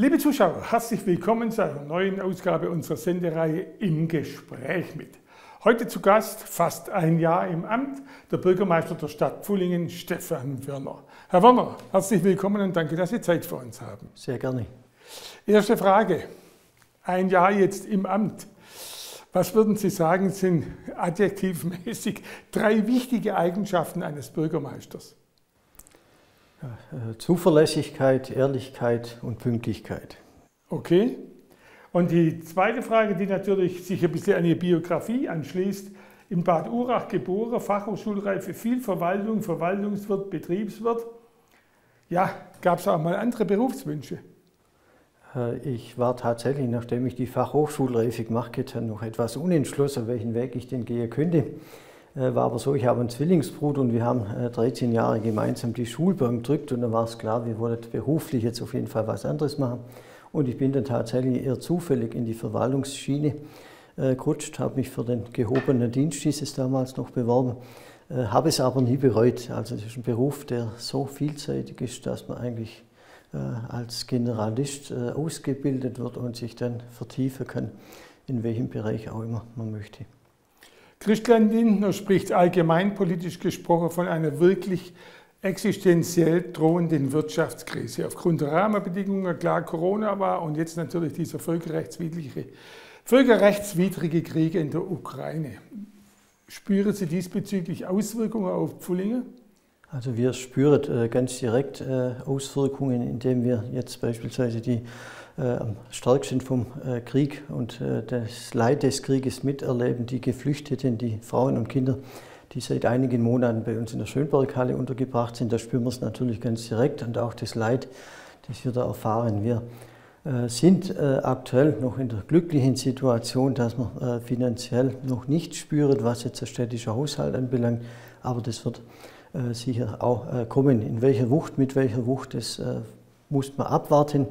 Liebe Zuschauer, herzlich willkommen zu einer neuen Ausgabe unserer Sendereihe Im Gespräch mit. Heute zu Gast, fast ein Jahr im Amt, der Bürgermeister der Stadt Pfullingen, Stefan Wörner. Herr Wörner, herzlich willkommen und danke, dass Sie Zeit für uns haben. Sehr gerne. Erste Frage. Ein Jahr jetzt im Amt. Was würden Sie sagen, sind adjektivmäßig drei wichtige Eigenschaften eines Bürgermeisters? Äh, Zuverlässigkeit, Ehrlichkeit und Pünktlichkeit. Okay. Und die zweite Frage, die natürlich sich ein bisschen an Ihre Biografie anschließt. In Bad Urach geboren, Fachhochschulreife, viel Verwaltung, Verwaltungswirt, Betriebswirt. Ja, gab es auch mal andere Berufswünsche? Äh, ich war tatsächlich, nachdem ich die Fachhochschulreife gemacht habe, noch etwas unentschlossen, welchen Weg ich denn gehen könnte. Äh, war aber so, ich habe einen Zwillingsbruder und wir haben 13 äh, Jahre gemeinsam die Schulbank gedrückt und dann war es klar, wir wollten beruflich jetzt auf jeden Fall was anderes machen. Und ich bin dann tatsächlich eher zufällig in die Verwaltungsschiene äh, gerutscht, habe mich für den gehobenen Dienst dieses damals noch beworben, habe es aber nie bereut. Also es ist ein Beruf, der so vielseitig ist, dass man eigentlich als Generalist ausgebildet wird und sich dann vertiefen kann, in welchem Bereich auch immer man möchte. Christian Lindner spricht allgemeinpolitisch gesprochen von einer wirklich existenziell drohenden Wirtschaftskrise. Aufgrund der Rahmenbedingungen, klar Corona war und jetzt natürlich dieser völkerrechtswidrige, völkerrechtswidrige Krieg in der Ukraine. Spüren Sie diesbezüglich Auswirkungen auf Pfullingen? Also wir spüren äh, ganz direkt äh, Auswirkungen, indem wir jetzt beispielsweise die am stärksten vom äh, Krieg und äh, das Leid des Krieges miterleben, die Geflüchteten, die Frauen und Kinder, die seit einigen Monaten bei uns in der Schönberghalle untergebracht sind. Da spüren wir es natürlich ganz direkt und auch das Leid, das wir da erfahren. Wir sind aktuell noch in der glücklichen Situation, dass man finanziell noch nicht spürt, was jetzt der städtische Haushalt anbelangt, aber das wird sicher auch kommen. In welcher Wucht, mit welcher Wucht, das muss man abwarten.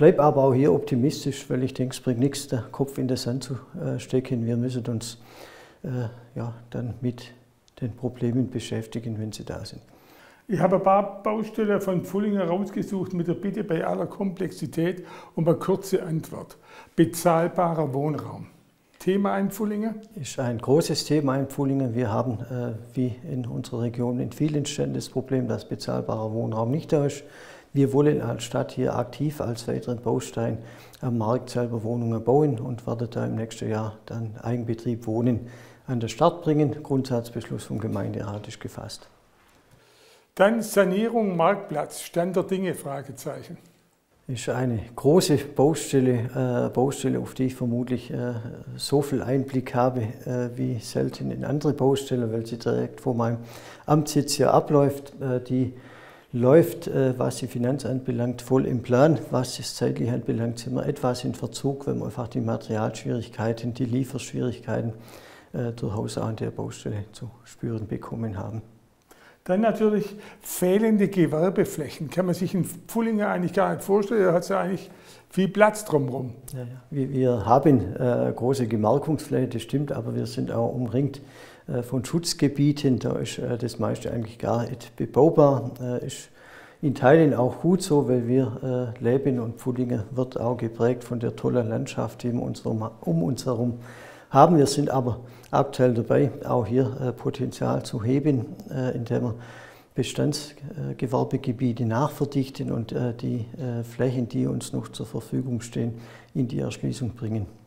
Bleibe aber auch hier optimistisch, weil ich denke, es bringt nichts, den Kopf in den Sand zu äh, stecken. Wir müssen uns äh, ja, dann mit den Problemen beschäftigen, wenn sie da sind. Ich habe ein paar Baustellen von Pfullingen rausgesucht mit der Bitte bei aller Komplexität um eine kurze Antwort. Bezahlbarer Wohnraum. Thema in Pfullingen? Ist ein großes Thema in Pfullingen. Wir haben, äh, wie in unserer Region, in vielen Städten das Problem, dass bezahlbarer Wohnraum nicht da ist. Wir wollen als Stadt hier aktiv als weiteren Baustein am Markt selber Wohnungen bauen und werden da im nächsten Jahr dann Eigenbetrieb Wohnen an den Start bringen. Grundsatzbeschluss vom Gemeinderat ist gefasst. Dann Sanierung Marktplatz, Stand der Dinge, Fragezeichen. Ist eine große Baustelle, äh, Baustelle, auf die ich vermutlich äh, so viel Einblick habe äh, wie selten in andere Baustellen, weil sie direkt vor meinem Amtssitz hier abläuft. Äh, die läuft, äh, was die Finanz anbelangt, voll im Plan. Was das zeitlich anbelangt, sind wir etwas in Verzug, wenn wir einfach die Materialschwierigkeiten, die Lieferschwierigkeiten äh, durchaus auch an der Baustelle zu spüren bekommen haben. Dann natürlich fehlende Gewerbeflächen. Kann man sich in Pfullingen eigentlich gar nicht vorstellen. Da hat es ja eigentlich viel Platz drumherum. Ja, ja. Wir, wir, haben äh, große Gemarkungsfläche, das stimmt, aber wir sind auch umringt äh, von Schutzgebieten. Da ist äh, das meiste eigentlich gar nicht bebaubar. Äh, ist in Teilen auch gut so, weil wir leben und Pfullingen wird auch geprägt von der tollen Landschaft, die wir um uns herum haben. Wir sind aber aktuell dabei, auch hier Potenzial zu heben, indem wir Bestandsgewerbegebiete nachverdichten und die Flächen, die uns noch zur Verfügung stehen, in die Erschließung bringen.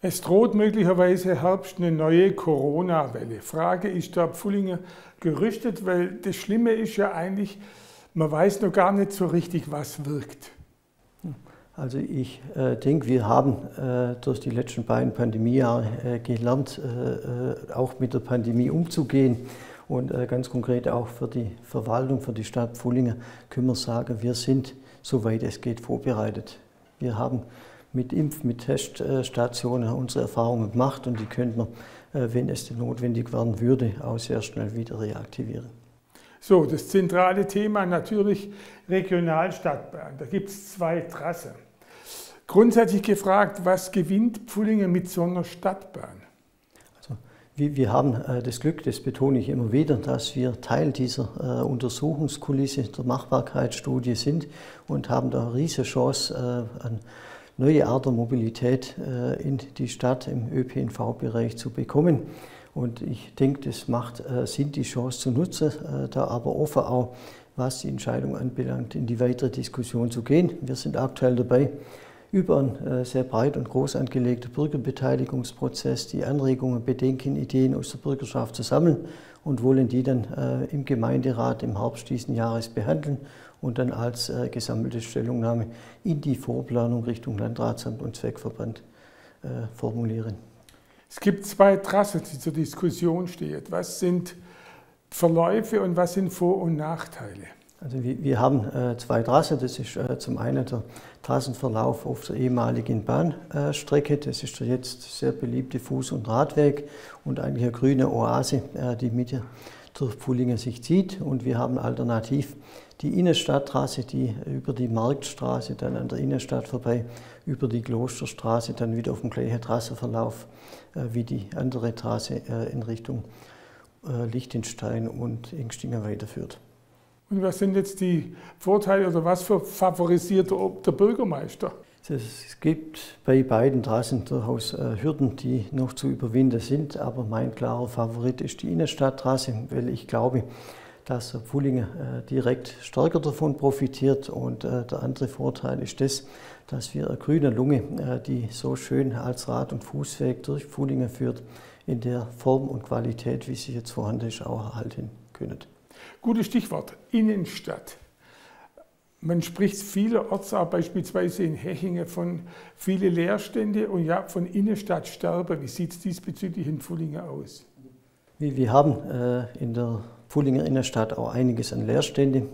Es droht möglicherweise Herbst eine neue Corona-Welle. Frage, ist da Pfullinger gerüstet? Weil das Schlimme ist ja eigentlich, man weiß noch gar nicht so richtig, was wirkt. Also ich äh, denke, wir haben äh, durch die letzten beiden Pandemiejahre äh, gelernt, äh, äh, auch mit der Pandemie umzugehen. Und äh, ganz konkret auch für die Verwaltung, für die Stadt Pfullingen können wir sagen, wir sind, soweit es geht, vorbereitet. Wir haben mit Impf-, mit Teststationen unsere Erfahrungen gemacht und die könnten wir, äh, wenn es notwendig werden würde, auch sehr schnell wieder reaktivieren. So, das zentrale Thema natürlich Regionalstadtbahn. Da gibt es zwei Trassen. Grundsätzlich gefragt, was gewinnt Pfullingen mit so einer Stadtbahn? Wir haben das Glück, das betone ich immer wieder, dass wir Teil dieser Untersuchungskulisse der Machbarkeitsstudie sind und haben da eine riesige Chance, an neue Art der Mobilität in die Stadt im ÖPNV-Bereich zu bekommen. Und ich denke, das macht Sinn, die Chance zu nutzen, da aber offen auch, was die Entscheidung anbelangt, in die weitere Diskussion zu gehen. Wir sind aktuell dabei, über einen äh, sehr breit und groß angelegten Bürgerbeteiligungsprozess die Anregungen, Bedenken, Ideen aus der Bürgerschaft zu sammeln und wollen die dann äh, im Gemeinderat im Herbst diesen Jahres behandeln und dann als äh, gesammelte Stellungnahme in die Vorplanung Richtung Landratsamt und Zweckverband formulieren. Es gibt zwei Trassen, die zur Diskussion stehen. Was sind Verläufe und was sind Vor- und Nachteile? Also wir, wir haben äh, zwei Trassen. Das ist äh, zum einen der Trassenverlauf auf der ehemaligen Bahnstrecke. Das ist der jetzt sehr beliebte Fuß- und Radweg und eigentlich eine grüne Oase, äh, die mit der Pfullingen sich zieht. Und wir haben alternativ die Innenstadttrasse, die über die Marktstraße dann an der Innenstadt vorbei, über die Klosterstraße dann wieder auf dem gleichen Trassenverlauf äh, wie die andere Trasse äh, in Richtung äh, Liechtenstein und Ingstingen weiterführt. Und was sind jetzt die Vorteile oder was für favorisiert der Bürgermeister? Es gibt bei beiden Trassen durchaus äh, Hürden, die noch zu überwinden sind, aber mein klarer Favorit ist die Innenstadttrasse, weil ich glaube, dass Pfullingen äh, direkt stärker davon profitiert. Und äh, der andere Vorteil ist das, dass wir eine grüne Lunge, die so schön als Rad- und Fußweg durch Pfullingen führt, in der Form und Qualität, wie sie jetzt vorhanden ist, auch erhalten können. Gutes Stichwort, Innenstadt. Man spricht vielerorts auch beispielsweise in Hechingen von vielen Leerstände und ja von Innenstadtsterben. Wie sieht es diesbezüglich in Pfullingen aus? Wir haben äh, in der Pfullinger Innenstadt auch einiges an Leerstände.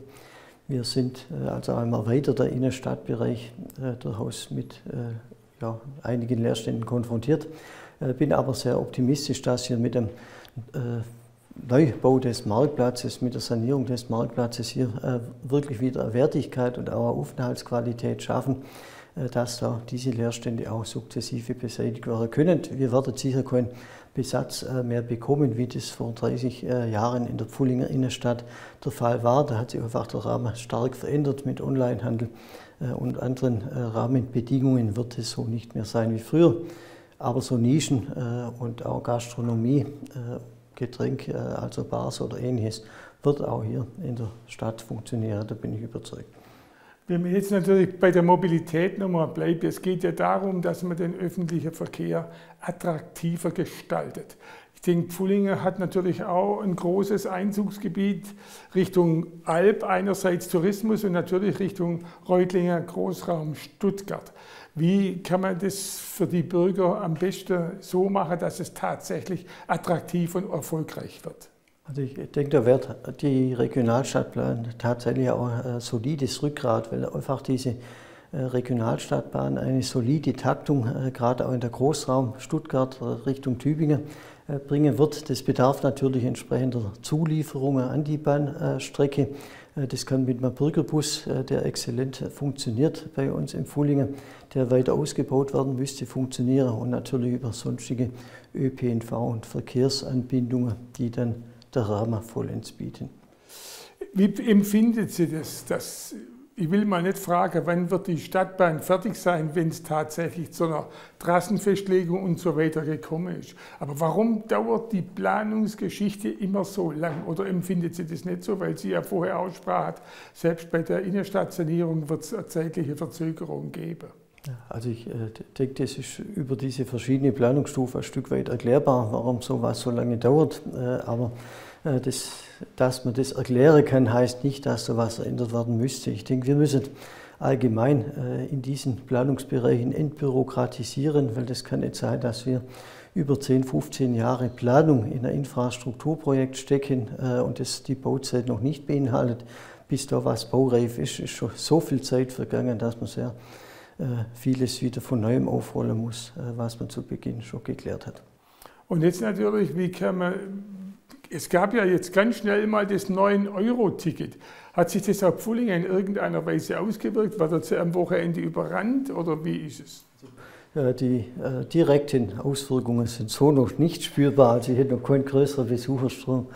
Wir sind äh, also im erweiterter Innenstadtbereich äh, durchaus mit ja, einigen Leerständen konfrontiert. Bin aber sehr optimistisch, dass wir mit dem Neubau des Marktplatzes, mit der Sanierung des Marktplatzes hier äh, wirklich wieder Wertigkeit und auch Aufenthaltsqualität schaffen, äh, dass da diese Leerstände auch sukzessive beseitigt werden können. Wir werden sicher keinen Besatz äh, mehr bekommen, wie das vor 30 Jahren in der Pfullinger Innenstadt der Fall war. Da hat sich einfach der Rahmen stark verändert mit Onlinehandel und anderen Rahmenbedingungen wird es so nicht mehr sein wie früher. Aber so Nischen und auch Gastronomie Getränk, also Bars oder ähnliches, wird auch hier in der Stadt funktionieren, da bin ich überzeugt. Wenn wir jetzt natürlich bei der Mobilität nochmal bleiben, es geht ja darum, dass man den öffentlichen Verkehr attraktiver gestaltet. Ich denke, Pfullingen hat natürlich auch ein großes Einzugsgebiet Richtung Alp, einerseits Tourismus und natürlich Richtung Reutlinger Großraum Stuttgart. Wie kann man das für die Bürger am besten so machen, dass es tatsächlich attraktiv und erfolgreich wird? Also ich denke, da wird die Regionalstadtplan tatsächlich auch ein solides Rückgrat, weil einfach diese äh, Regionalstadtbahn eine solide Taktung, äh, gerade auch in der Großraum Stuttgart Richtung Tübingen, äh, bringen wird. Das bedarf natürlich entsprechender Zulieferungen an die Bahnstrecke. Das kann mit einem Bürgerbus, der exzellent funktioniert bei uns in Fuhlingen, der weiter ausgebaut werden müsste, funktionieren und natürlich über sonstige ÖPNV und Verkehrsanbindungen, die dann der Rahmen vollends bieten. Wie empfindet Sie das, dass ich will mal nicht fragen, wann wird die Stadtbahn fertig sein, wenn es tatsächlich zu einer Trassenfestlegung und so weiter gekommen ist. Aber warum dauert die Planungsgeschichte immer so lang? Oder empfindet sie das nicht so, weil sie ja vorher aussprach, selbst bei der Innenstadtsanierung wird es eine zeitliche Verzögerung geben? Also ich äh, denke, das ist über diese verschiedenen Planungsstufen ein Stück weit erklärbar, warum sowas so lange dauert. Äh, aber das, dass man das erklären kann, heißt nicht, dass so etwas verändert werden müsste. Ich denke, wir müssen allgemein äh, in diesen Planungsbereichen entbürokratisieren, weil das kann nicht sein, dass wir über 10, 15 Jahre Planung in ein Infrastrukturprojekt stecken äh, und das die Bauzeit noch nicht beinhaltet. Bis da was baureif ist, ist schon so viel Zeit vergangen, dass man sehr vieles wieder von neuem aufrollen muss, was man zu Beginn schon geklärt hat. Und jetzt natürlich, wie kann man es gab ja jetzt ganz schnell mal das 9-Euro-Ticket. Hat sich das auf Pfullingen in irgendeiner Weise ausgewirkt? War das am Wochenende überrannt oder wie ist es? Äh, die äh, direkten Auswirkungen sind so noch nicht spürbar. Also ich hätte noch keinen größeren Besuchersturm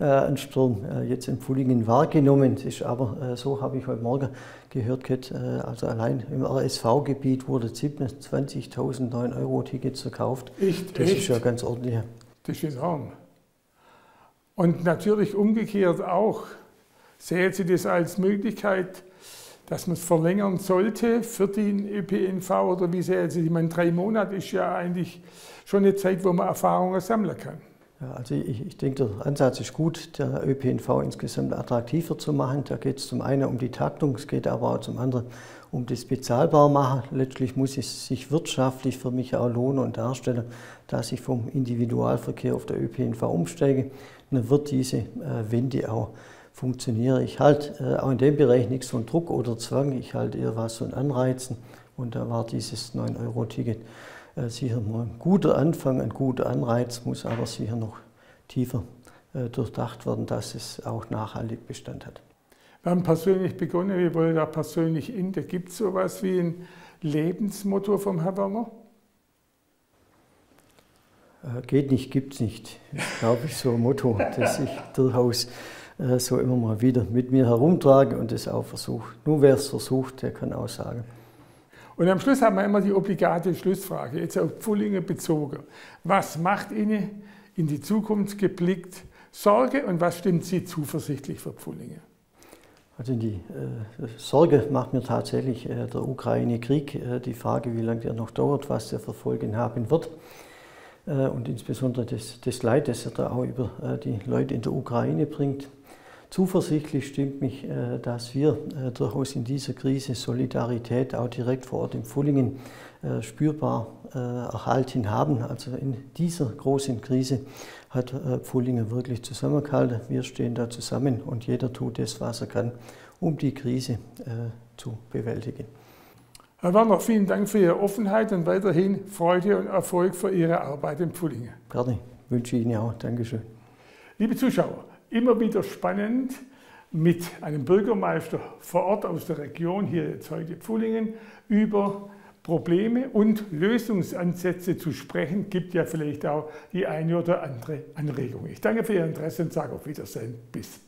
äh, Ansturm jetzt in Pfullingen wahrgenommen. Es ist aber so, habe ich heute Morgen gehört, also allein im RSV-Gebiet wurde 27.000 9-Euro-Tickets verkauft. Echt? Das echt? ist ja ganz ordentlich. Das ist enorm. Und natürlich umgekehrt auch. Sehen Sie das als Möglichkeit, dass man es verlängern sollte für den ÖPNV oder wie sehr, also ich meine, drei Monate ist ja eigentlich schon eine Zeit, wo man Erfahrungen sammeln kann. Ja, also ich, ich, denke, der Ansatz ist gut, der ÖPNV insgesamt attraktiver zu machen. Da geht es zum einen um die Taktung, es geht aber auch zum anderen um das Bezahlbarmachen. Letztlich muss es sich wirtschaftlich für mich auch lohnen und darstellen, dass ich vom Individualverkehr auf der ÖPNV umsteige. Dann wird diese äh, Wende auch funktioniere. Ich halte äh, auch in dem Bereich nichts von Druck oder Zwang, ich halte eher was von Anreizen und da war dieses 9-Euro-Ticket äh, sicher mal ein guter Anfang, ein guter Anreiz, muss aber sicher noch tiefer durchdacht werden, dass es auch nachhaltig Bestand hat. Wir haben persönlich begonnen, wir wollen da persönlich in. Da gibt es sowas wie ein Lebensmotto vom Herrn Werner? Geht nicht, gibt es nicht. Glaube ich, so ein Motto, das ich durchaus äh, so immer mal wieder mit mir herumtrage und das auch versuche. Nur wer es versucht, der kann auch sagen. Und am Schluss haben wir immer die obligate Schlussfrage, jetzt auf Pfullinge bezogen. Was macht Ihnen in die Zukunft geblickt Sorge und was stimmt Sie zuversichtlich für Pfullinge? Also die äh, Sorge macht mir tatsächlich äh, der Ukraine-Krieg, äh, die Frage, wie lange der noch dauert, was der für Folgen haben wird äh, und insbesondere das, das Leid, das er da auch über äh, die Leute in der Ukraine bringt. Zuversichtlich stimmt mich, äh, dass wir äh, durchaus in dieser Krise Solidarität auch direkt vor Ort in Pfullingen äh, spürbar erhalten haben. Also in dieser großen Krise hat Pfullingen wirklich zusammengehalten. Wir stehen da zusammen und jeder tut das, was er kann, um die Krise zu bewältigen. Herr Werner, vielen Dank für Ihre Offenheit und weiterhin Freude und Erfolg für Ihre Arbeit in Pfullingen. Gerne, wünsche ich Ihnen auch. Dankeschön. Liebe Zuschauer, immer wieder spannend, mit einem Bürgermeister vor Ort aus der Region, hier jetzt heute Pfullingen, über Probleme und Lösungsansätze zu sprechen, gibt ja vielleicht auch die eine oder andere Anregung. Ich danke für Ihr Interesse und sage auf Wiedersehen. Bis